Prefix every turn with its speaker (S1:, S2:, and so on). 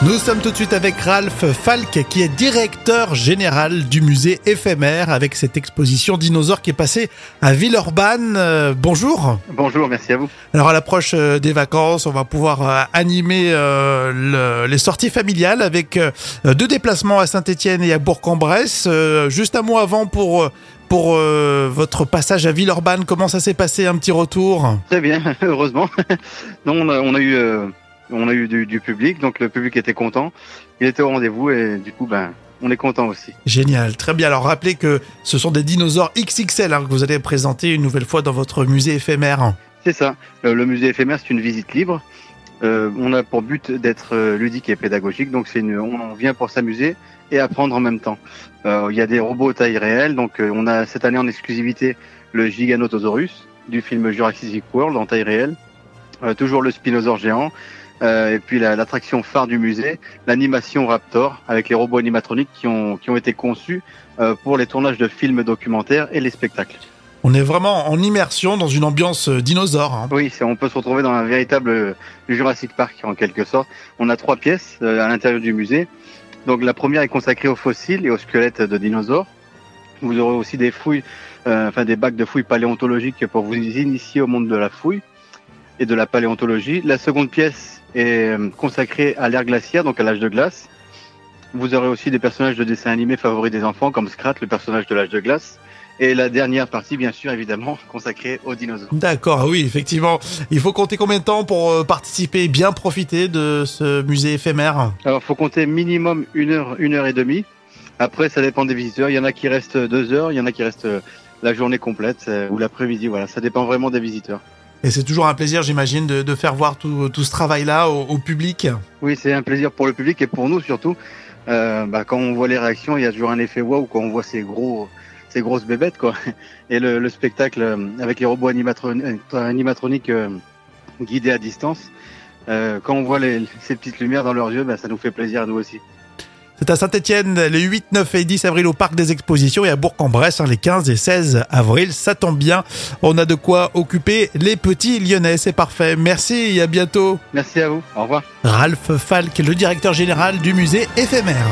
S1: Nous sommes tout de suite avec Ralph Falk qui est directeur général du musée éphémère avec cette exposition dinosaure qui est passée à Villeurbanne. Euh, bonjour.
S2: Bonjour, merci à vous.
S1: Alors à l'approche euh, des vacances, on va pouvoir euh, animer le, les sorties familiales avec deux déplacements à Saint-Étienne et à Bourg-en-Bresse. juste un mois avant pour pour votre passage à Villeurbanne, comment ça s'est passé? Un petit retour?
S2: Très bien, heureusement. non, on a, on a eu on a eu du, public, donc le public était content. Il était au rendez-vous et du coup, ben, on est content aussi.
S1: Génial, très bien. Alors rappelez que ce sont des dinosaures XXL hein, que vous allez présenter une nouvelle fois dans votre musée éphémère.
S2: C'est ça. Euh, le musée éphémère, c'est une visite libre. Euh, on a pour but d'être euh, ludique et pédagogique, donc c'est une, on vient pour s'amuser et apprendre en même temps. Il y a des robots taille réelle, donc on a cette année en exclusivité le Giganotosaurus du film Jurassic World en taille réelle, toujours le Spinosaure géant euh, et puis l'attraction phare du musée, l'animation Raptor, avec les robots animatroniques qui ont, qui ont été conçus euh, pour les tournages de films documentaires et les spectacles.
S1: On est vraiment en immersion dans une ambiance euh, dinosaure. Hein.
S2: Oui, on peut se retrouver dans un véritable Jurassic Park en quelque sorte. On a trois pièces à l'intérieur du musée. Donc la première est consacrée aux fossiles et aux squelettes de dinosaures. Vous aurez aussi des fouilles, enfin des bacs de fouilles paléontologiques pour vous initier au monde de la fouille et de la paléontologie. La seconde pièce est euh, consacré à l'ère glaciaire, donc à l'âge de glace. Vous aurez aussi des personnages de dessins animés favoris des enfants, comme Scrat, le personnage de l'âge de glace. Et la dernière partie, bien sûr, évidemment, consacrée aux dinosaures.
S1: D'accord, oui, effectivement. Il faut compter combien de temps pour euh, participer et bien profiter de ce musée éphémère?
S2: Alors, il faut compter minimum une heure, une heure et demie. Après, ça dépend des visiteurs. Il y en a qui restent deux heures, il y en a qui restent euh, la journée complète ou l'après-midi. Voilà, ça dépend vraiment des visiteurs.
S1: Et c'est toujours un plaisir, j'imagine, de, faire voir tout, ce travail-là au, public.
S2: Oui, c'est un plaisir pour le public et pour nous surtout. Euh, bah, quand on voit les réactions, il y a toujours un effet waouh quand on voit ces gros, ces grosses bébêtes, quoi. Et le, le spectacle euh, avec les robots animatroniques, animatroniques euh, guidés à distance, euh, quand on voit ces petites lumières dans leurs yeux, bah, ça nous fait plaisir à nous aussi.
S1: C'est à Saint-Etienne les 8, 9 et 10 avril au Parc des Expositions et à Bourg-en-Bresse hein, les 15 et 16 avril. Ça tombe bien, on a de quoi occuper les petits lyonnais, c'est parfait. Merci et à bientôt.
S2: Merci à vous, au revoir.
S1: Ralph Falk, le directeur général du musée éphémère.